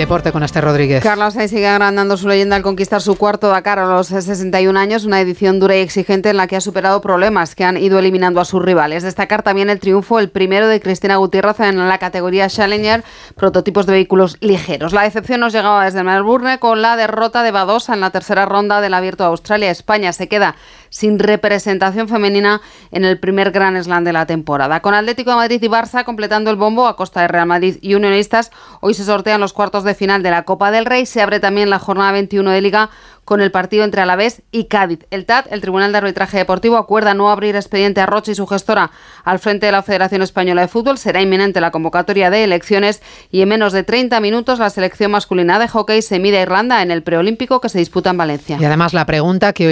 deporte con este Rodríguez. Carlos Sainz sigue agrandando su leyenda al conquistar su cuarto Dakar a los 61 años, una edición dura y exigente en la que ha superado problemas que han ido eliminando a sus rivales. Destacar también el triunfo, el primero de Cristina Gutiérrez en la categoría Challenger, prototipos de vehículos ligeros. La decepción nos llegaba desde Melbourne con la derrota de Badosa en la tercera ronda del Abierto de Australia. España se queda sin representación femenina en el primer Gran Slam de la temporada. Con Atlético de Madrid y Barça completando el bombo a costa de Real Madrid y Unionistas, hoy se sortean los cuartos de final de la Copa del Rey. Se abre también la jornada 21 de Liga con el partido entre Alavés y Cádiz. El TAT, el Tribunal de Arbitraje Deportivo, acuerda no abrir expediente a Roche y su gestora al frente de la Federación Española de Fútbol. Será inminente la convocatoria de elecciones y en menos de 30 minutos la selección masculina de hockey se mide a Irlanda en el preolímpico que se disputa en Valencia. Y además la pregunta que hoy